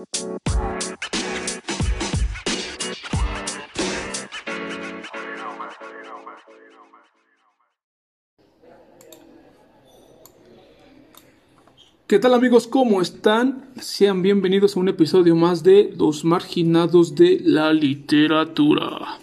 ¿Qué tal amigos? ¿Cómo están? Sean bienvenidos a un episodio más de Los Marginados de la Literatura.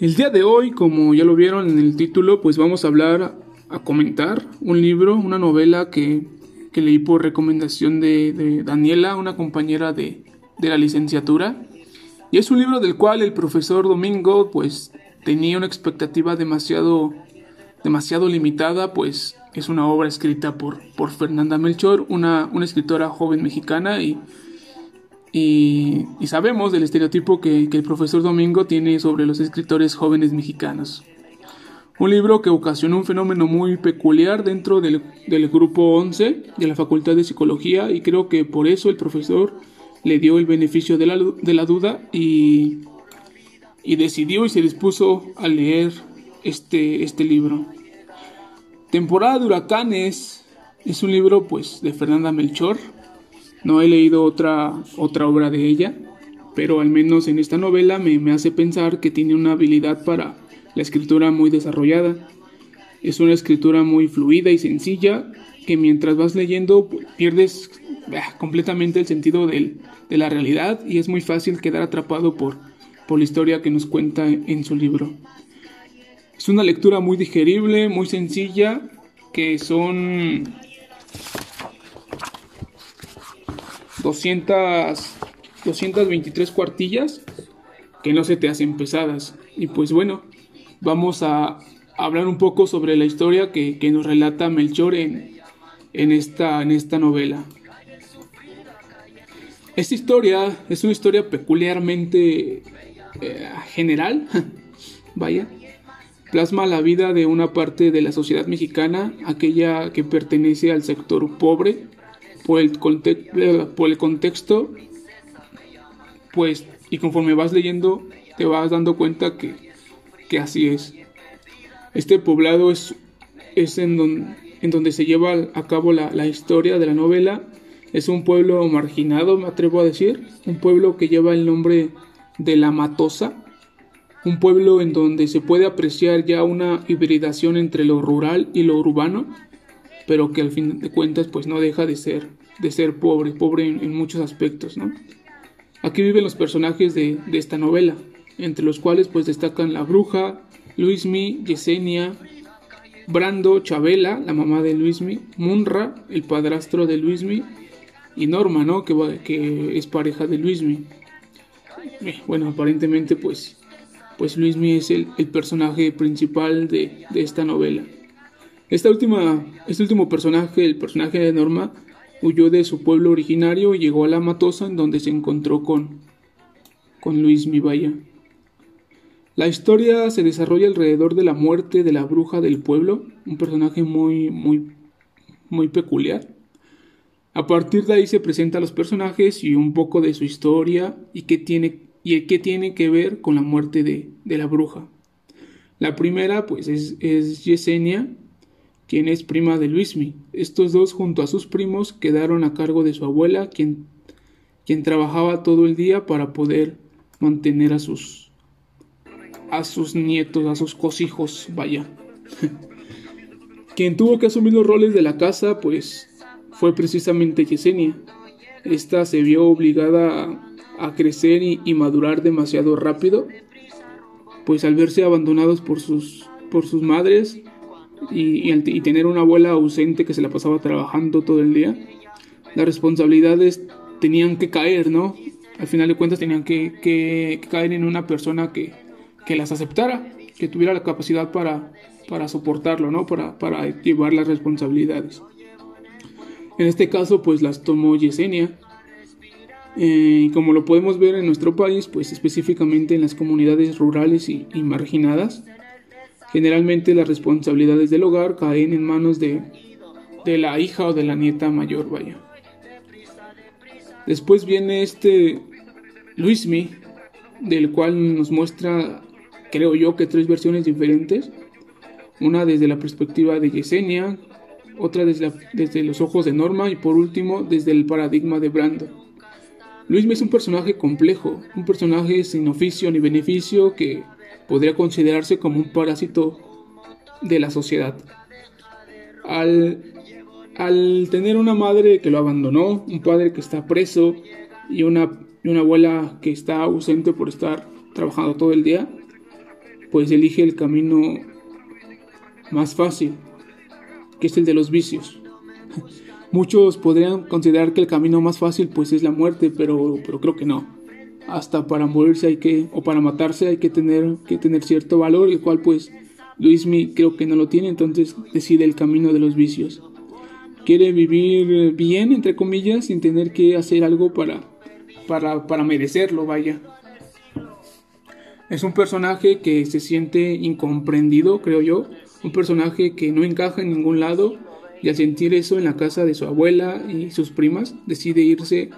El día de hoy, como ya lo vieron en el título, pues vamos a hablar, a comentar un libro, una novela que, leí por recomendación de, Daniela, una compañera de, de la licenciatura. Y es un libro del cual el profesor Domingo pues tenía una expectativa demasiado, demasiado limitada, pues es una obra escrita por, por Fernanda Melchor, una, una escritora joven mexicana y, y, sabemos del estereotipo que, el profesor Domingo tiene sobre los escritores jóvenes mexicanos. Un libro que ocasionó un fenómeno muy peculiar dentro del, del, grupo 11 de la Facultad de Psicología y creo que por eso el profesor le dio el beneficio de la, de la duda y, y decidió y se dispuso a leer este, este libro. Temporada de huracanes es un libro pues de Fernanda Melchor. No he leído otra, otra obra de ella, pero al menos en esta novela me, me hace pensar que tiene una habilidad para la escritura muy desarrollada. Es una escritura muy fluida y sencilla que mientras vas leyendo pierdes ah, completamente el sentido de la realidad y es muy fácil quedar atrapado por, por la historia que nos cuenta en su libro. Es una lectura muy digerible, muy sencilla, que son 200, 223 cuartillas que no se te hacen pesadas. Y pues bueno, vamos a hablar un poco sobre la historia que, nos relata Melchor en, en, esta, en esta novela. Esta historia es una historia peculiarmente eh, general, vaya, plasma la vida de una parte de la sociedad mexicana, aquella que pertenece al sector pobre, por el contexto, pues, y conforme vas leyendo, te vas dando cuenta que, que así es. Este poblado es, es en, en donde se lleva a cabo la, la historia de la novela. Es un pueblo marginado, me atrevo a decir, un pueblo que lleva el nombre de La Matosa, un pueblo en donde se puede apreciar ya una hibridación entre lo rural y lo urbano, pero que al fin de cuentas pues no deja de ser, de ser pobre, pobre en, muchos aspectos, ¿no? Aquí viven los personajes de, esta novela, entre los cuales pues destacan la bruja, Luismi, Yesenia, Brando, Chabela, la mamá de Luismi, Munra, el padrastro de Luismi, y Norma, ¿no? Que, que es pareja de Luismi. Eh, bueno, aparentemente pues pues Luismi es el, personaje principal de, esta novela. Esta última, este último personaje, el personaje de Norma, huyó de su pueblo originario y llegó a la Matosa en donde se encontró con, con Luismi Vaya. La historia se desarrolla alrededor de la muerte de la bruja del pueblo, un personaje muy, muy, muy peculiar. A partir de ahí se presentan los personajes y un poco de su historia y qué tiene y que tiene que ver con la muerte de, la bruja. La primera, pues, es, es, Yesenia, quien es prima de Luismi. Estos dos, junto a sus primos, quedaron a cargo de su abuela, quien, quien trabajaba todo el día para poder mantener a sus, a sus nietos, a sus cosijos, vaya. quien tuvo que asumir los roles de la casa, pues, fue precisamente Yesenia. Esta se vio obligada a crecer y, madurar demasiado rápido, pues al verse abandonados por sus, por sus madres y, tener una abuela ausente que se la pasaba trabajando todo el día, las responsabilidades tenían que caer, ¿no? Al final de cuentas tenían que, caer en una persona que, que, las aceptara, que tuviera la capacidad para, para soportarlo, ¿no? Para, para llevar las responsabilidades. En este caso, pues las tomó Yesenia, eh, como lo podemos ver en nuestro país, pues específicamente en las comunidades rurales y, marginadas, generalmente las responsabilidades del hogar caen en manos de, de la hija o de la nieta mayor, vaya. Después viene este Luismi, del cual nos muestra, creo yo, que tres versiones diferentes. Una desde la perspectiva de Yesenia, otra desde, desde los ojos de Norma y por último desde el paradigma de Brando. Luismi es un personaje complejo, un personaje sin oficio ni beneficio que podría considerarse como un parásito de la sociedad. Al, al tener una madre que lo abandonó, un padre que está preso y una, y una abuela que está ausente por estar trabajando todo el día, pues elige el camino más fácil, que es el de los vicios. Muchos podrían considerar que el camino más fácil pues es la muerte, pero, pero creo que no. Hasta para morirse hay que, o para matarse hay que tener, que tener cierto valor, el cual pues Luismi creo que no lo tiene, entonces decide el camino de los vicios. Quiere vivir bien, entre comillas, sin tener que hacer algo para, para, para merecerlo, vaya. Es un personaje que se siente incomprendido, creo yo, un personaje que no encaja en ningún lado y al sentir eso en la casa de su abuela y sus primas decide irse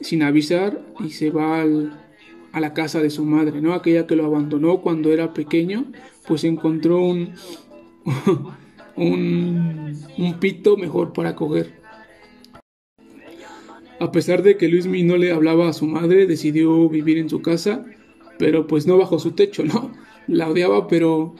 sin avisar y se va a la casa de su madre, ¿no? Aquella que lo abandonó cuando era pequeño, pues encontró un, un, un pito mejor para coger. A pesar de que Luismi no le hablaba a su madre, decidió vivir en su casa, pero pues no bajo su techo, ¿no? La odiaba, pero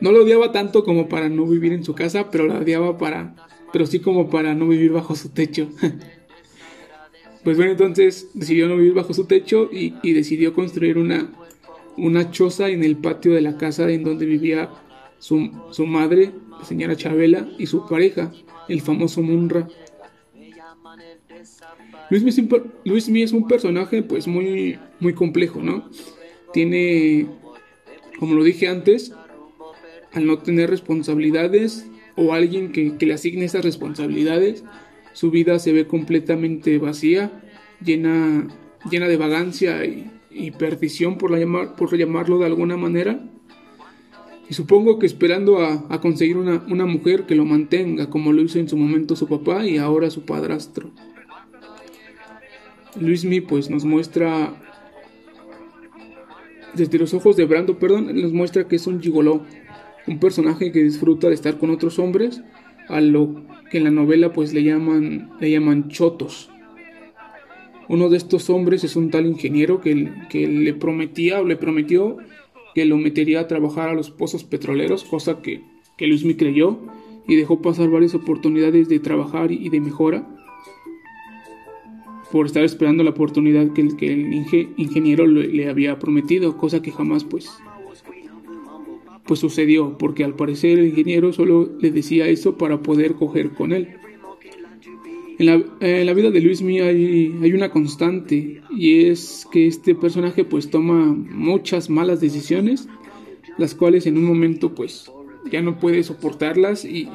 no lo odiaba tanto como para no vivir en su casa, pero la odiaba para, pero sí como para no vivir bajo su techo. pues bueno, entonces decidió no vivir bajo su techo y, decidió construir una, una choza en el patio de la casa en donde vivía su, su madre, la señora Chabela, y su pareja, el famoso Munra. Luis Mí es un personaje pues muy, muy complejo, ¿no? Tiene, como lo dije antes, al no tener responsabilidades o alguien que, le asigne esas responsabilidades, su vida se ve completamente vacía, llena, llena de vagancia y, perdición, por, la llamar, llamarlo de alguna manera. Y supongo que esperando a, conseguir una, mujer que lo mantenga, como lo hizo en su momento su papá y ahora su padrastro. Luismi pues nos muestra, desde los ojos de Brando, perdón, nos muestra que es un gigoló, un personaje que disfruta de estar con otros hombres, a lo que en la novela pues le llaman, le llaman chotos. Uno de estos hombres es un tal ingeniero que, que le prometía o le prometió que lo metería a trabajar a los pozos petroleros, cosa que, que Luismi creyó y dejó pasar varias oportunidades de trabajar y de mejora por estar esperando la oportunidad que el, que el ingeniero le, había prometido, cosa que jamás pues pues sucedió, porque al parecer el ingeniero solo le decía eso para poder coger con él. En la, vida de Luismi hay, hay una constante y es que este personaje pues toma muchas malas decisiones, las cuales en un momento pues ya no puede soportarlas y,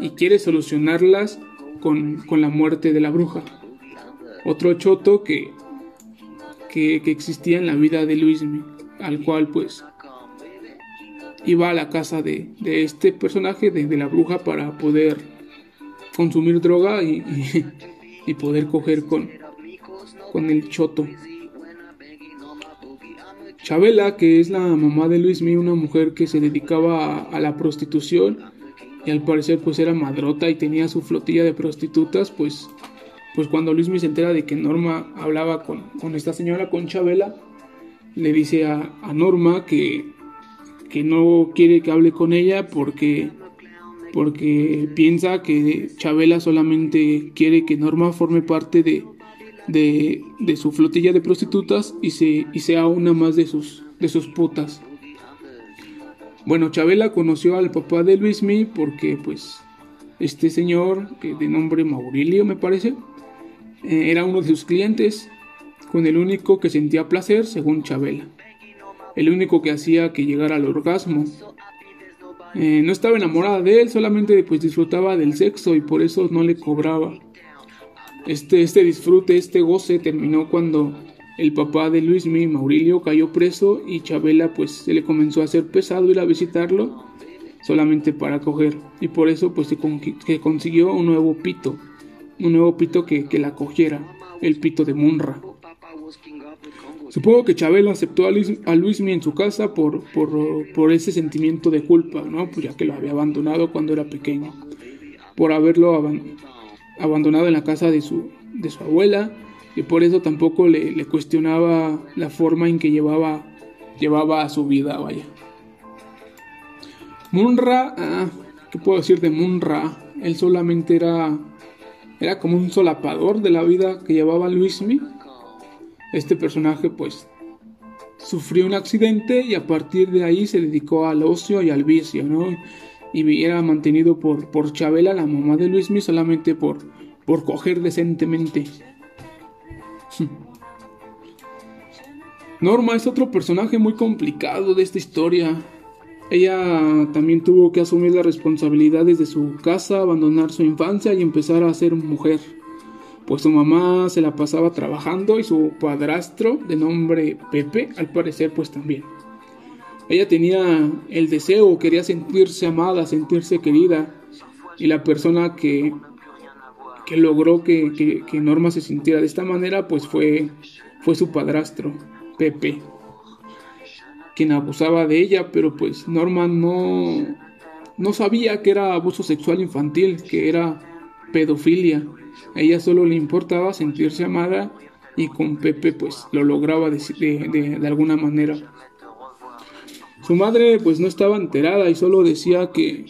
y, quiere solucionarlas con, con, la muerte de la bruja. Otro choto que, que, existía en la vida de Luismi, al cual pues iba a la casa de, este personaje, de, la bruja, para poder consumir droga y, poder coger con, con el choto. Chabela, que es la mamá de Luismi, una mujer que se dedicaba a, la prostitución y al parecer pues era madrota y tenía su flotilla de prostitutas, pues, pues cuando Luismi se entera de que Norma hablaba con, esta señora, con Chabela, le dice a Norma que, que no quiere que hable con ella porque porque piensa que Chabela solamente quiere que Norma forme parte de, de, su flotilla de prostitutas y, se, y sea una más de sus, de sus putas. Bueno, Chabela conoció al papá de Luismi porque pues este señor, de nombre Maurilio me parece, era uno de sus clientes, con el único que sentía placer según Chabela el único que hacía que llegara al orgasmo. Eh, no estaba enamorada de él, solamente pues disfrutaba del sexo y por eso no le cobraba. Este, este disfrute, este goce terminó cuando el papá de Luismi, Maurilio, cayó preso y Chabela pues se le comenzó a hacer pesado ir a visitarlo solamente para coger y por eso pues se consiguió un nuevo pito, un nuevo pito que, que la cogiera, el pito de Munra. Supongo que Chabela aceptó a, Luis, Luismi en su casa por, por, ese sentimiento de culpa, ¿no? Pues ya que lo había abandonado cuando era pequeño. Por haberlo abandonado en la casa de su, de su abuela. Y por eso tampoco le, cuestionaba la forma en que llevaba, llevaba su vida, vaya. Munra, ah, ¿qué puedo decir de Munra? Él solamente era, era como un solapador de la vida que llevaba Luismi este personaje pues sufrió un accidente y a partir de ahí se dedicó al ocio y al vicio, ¿no? Y era mantenido por, por Chabela, la mamá de Luismi, solamente por, por coger decentemente. Norma es otro personaje muy complicado de esta historia. Ella también tuvo que asumir las responsabilidades de su casa, abandonar su infancia y empezar a ser mujer. Pues su mamá se la pasaba trabajando y su padrastro, de nombre Pepe, al parecer pues también. Ella tenía el deseo, quería sentirse amada, sentirse querida, y la persona que, que logró que, Norma se sintiera de esta manera pues fue, fue su padrastro, Pepe, quien abusaba de ella, pero pues Norma no, no sabía que era abuso sexual infantil, que era pedofilia. A ella solo le importaba sentirse amada y con Pepe pues lo lograba de, de, alguna manera. Su madre pues no estaba enterada y solo decía que...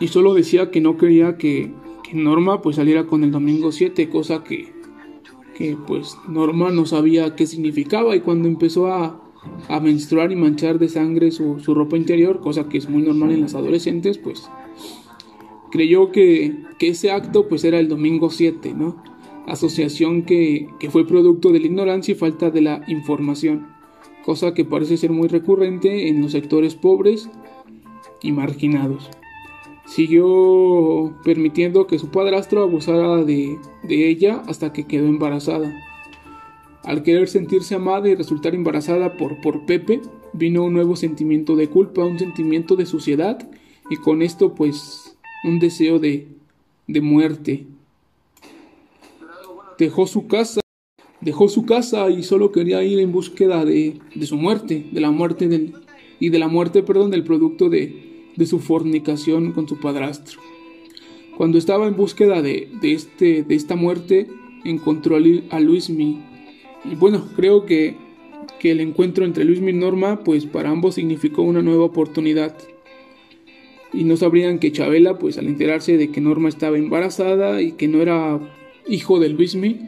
Y solo decía que no quería que, que Norma pues saliera con el domingo 7, cosa que, que pues Norma no sabía qué significaba y cuando empezó a, a menstruar y manchar de sangre su, su ropa interior, cosa que es muy normal en las adolescentes, pues creyó que, ese acto pues era el domingo 7, ¿no? Asociación que, fue producto de la ignorancia y falta de la información, cosa que parece ser muy recurrente en los sectores pobres y marginados. Siguió permitiendo que su padrastro abusara de, de ella hasta que quedó embarazada. Al querer sentirse amada y resultar embarazada por, por Pepe, vino un nuevo sentimiento de culpa, un sentimiento de suciedad, y con esto pues un deseo de, de muerte. Dejó su casa, dejó su casa y solo quería ir en búsqueda de, de su muerte, de la muerte del, y de la muerte, perdón, del producto de, de su fornicación con su padrastro. Cuando estaba en búsqueda de, de, este, de esta muerte, encontró a Luismi. Y bueno, creo que, que el encuentro entre Luismi y Norma, pues para ambos significó una nueva oportunidad y no sabrían que Chabela, pues al enterarse de que Norma estaba embarazada y que no era hijo de Luismi,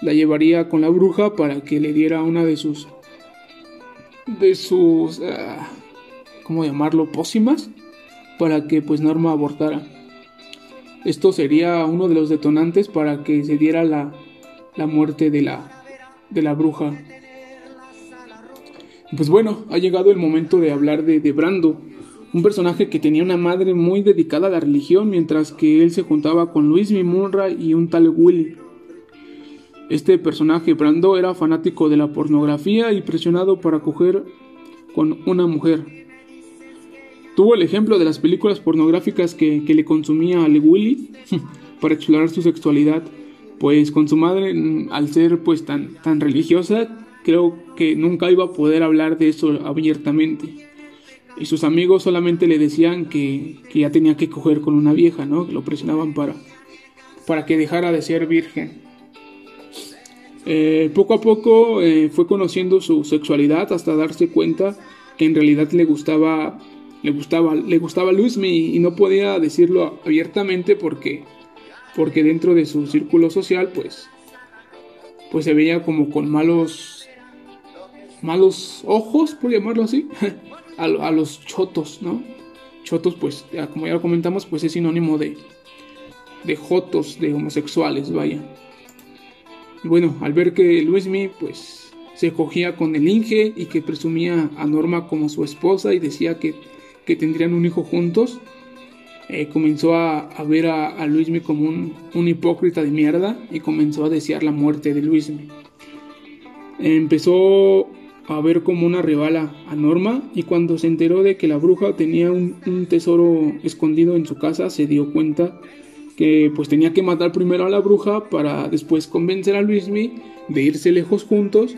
la llevaría con la bruja para que le diera una de sus de sus ah, ¿cómo llamarlo? pócimas para que pues Norma abortara. Esto sería uno de los detonantes para que se diera la, la muerte de la de la bruja. Pues bueno, ha llegado el momento de hablar de, de Brando, un personaje que tenía una madre muy dedicada a la religión, mientras que él se juntaba con Luis Mimurra y un tal Willy. Este personaje, Brando, era fanático de la pornografía y presionado para coger con una mujer. Tuvo el ejemplo de las películas pornográficas que, le consumía al Willy para explorar su sexualidad, pues con su madre, al ser pues tan, tan religiosa, creo que nunca iba a poder hablar de eso abiertamente y sus amigos solamente le decían que, ya tenía que coger con una vieja, ¿no? Que lo presionaban para, para que dejara de ser virgen. Eh, poco a poco eh, fue conociendo su sexualidad hasta darse cuenta que en realidad le gustaba le gustaba le gustaba Luismi y no podía decirlo abiertamente porque porque dentro de su círculo social pues pues se veía como con malos malos ojos por llamarlo así a, los chotos, ¿no? Chotos, pues, como ya lo comentamos, pues es sinónimo de, de jotos, de homosexuales, vaya. Bueno, al ver que Luismi, pues, se cogía con el Inge y que presumía a Norma como su esposa y decía que, que tendrían un hijo juntos, eh, comenzó a, ver a, a Luismi como un, un, hipócrita de mierda y comenzó a desear la muerte de Luismi. Empezó a ver como una rival a, Norma y cuando se enteró de que la bruja tenía un, tesoro escondido en su casa se dio cuenta que pues tenía que matar primero a la bruja para después convencer a Luismi de irse lejos juntos.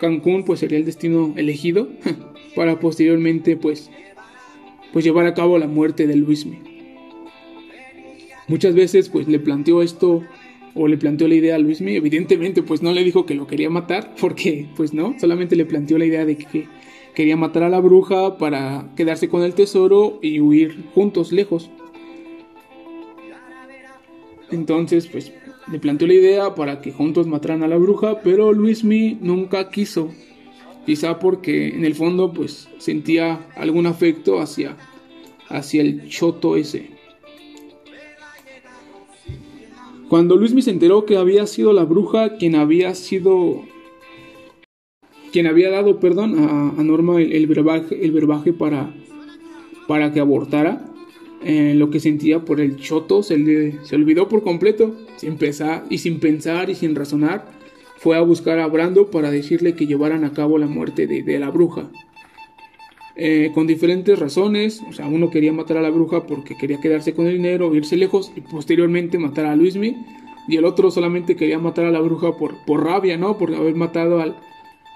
Cancún pues sería el destino elegido para posteriormente pues pues llevar a cabo la muerte de Luismi. Muchas veces pues le planteó esto o le planteó la idea a Luismi, evidentemente pues no le dijo que lo quería matar, porque pues no, solamente le planteó la idea de que quería matar a la bruja para quedarse con el tesoro y huir juntos, lejos. Entonces, pues le planteó la idea para que juntos mataran a la bruja, pero Luismi nunca quiso. Quizá porque en el fondo pues sentía algún afecto hacia, hacia el choto ese. Cuando Luismi se enteró que había sido la bruja quien había sido quien había dado, perdón, a, Norma el, verbaje, el verbaje para, para que abortara, eh, lo que sentía por el choto se le se olvidó por completo, sin pensar, y sin pensar y sin razonar, fue a buscar a Brando para decirle que llevaran a cabo la muerte de, la bruja. Eh, con diferentes razones, o sea, uno quería matar a la bruja porque quería quedarse con el dinero, irse lejos y posteriormente matar a Luismi, y el otro solamente quería matar a la bruja por, por rabia, ¿no? Por haber matado al,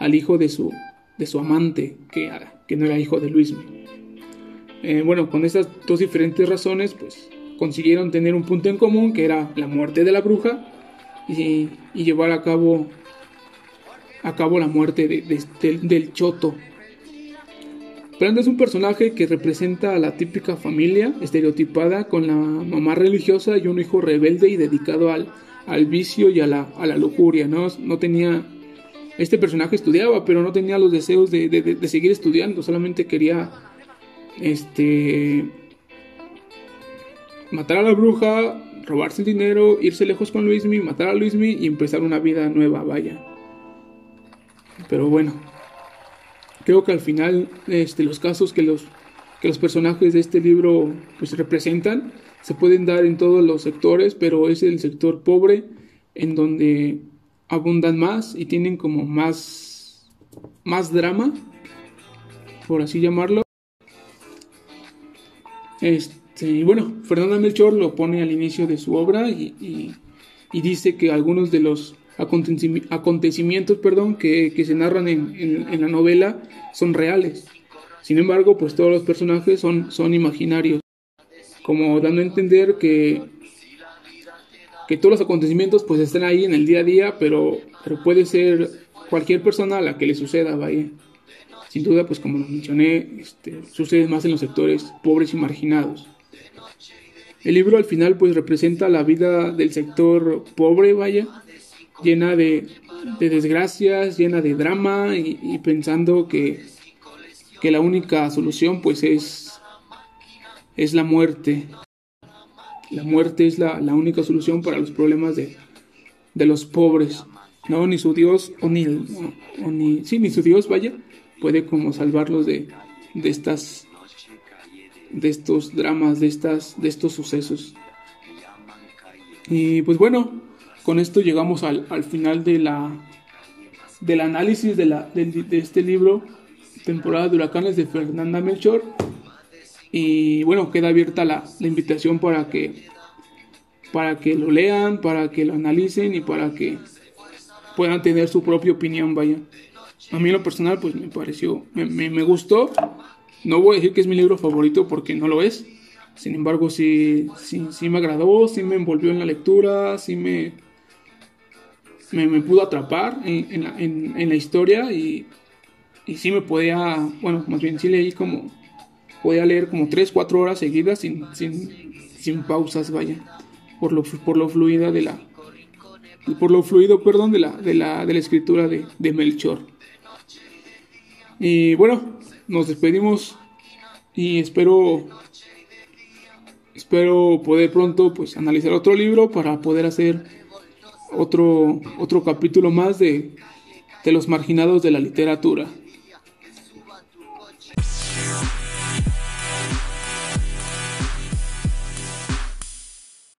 al hijo de su, de su amante, que, que no era hijo de Luismi. Eh, bueno, con estas dos diferentes razones, pues consiguieron tener un punto en común, que era la muerte de la bruja y, llevar a cabo, a cabo la muerte del choto. Brando es un personaje que representa a la típica familia estereotipada con la mamá religiosa y un hijo rebelde y dedicado al, al vicio y a la, a la lujuria, ¿no? No tenía este personaje estudiaba, pero no tenía los deseos de, de, seguir estudiando, solamente quería este matar a la bruja, robarse el dinero, irse lejos con Luismi, matar a Luismi y empezar una vida nueva, vaya. Pero bueno, creo que al final este, los casos que los, que los personajes de este libro pues, representan se pueden dar en todos los sectores, pero es el sector pobre en donde abundan más y tienen como más, más drama, por así llamarlo. Este, y bueno, Fernanda Melchor lo pone al inicio de su obra y, dice que algunos de los acontecimientos perdón, que, se narran en, la novela son reales. Sin embargo, pues todos los personajes son, son imaginarios, como dando a entender que, que todos los acontecimientos pues están ahí en el día a día, pero, pero puede ser cualquier persona a la que le suceda, vaya. Sin duda, pues como lo mencioné, este, sucede más en los sectores pobres y marginados. El libro al final pues representa la vida del sector pobre, vaya, llena de, desgracias, llena de drama y, pensando que, que, la única solución pues es, es la muerte. La muerte es la, única solución para los problemas de, de los pobres. No, ni su Dios, o ni, o ni, sí, ni su Dios, vaya, puede como salvarlos de, de estas de estos dramas, de estas de estos sucesos. Y pues bueno, con esto llegamos al, al final de la del análisis de, la, de, este libro, temporada de huracanes de Fernanda Melchor. Y bueno, queda abierta la, la invitación para que para que lo lean, para que lo analicen y para que puedan tener su propia opinión, vaya. A mí en lo personal pues me pareció, me, gustó. No voy a decir que es mi libro favorito porque no lo es. Sin embargo, sí, sí, sí me agradó, sí me envolvió en la lectura, sí me, me, pudo atrapar en, la, historia y, y sí me podía, bueno, más bien sí leí como, podía leer como 3, 4 horas seguidas sin, sin, sin pausas, vaya, por lo, por lo fluida de la, por lo fluido, perdón, de la, de la, de la escritura de, de Melchor. Y bueno, nos despedimos y espero espero poder pronto pues analizar otro libro para poder hacer otro otro capítulo más de, de los marginados de la literatura.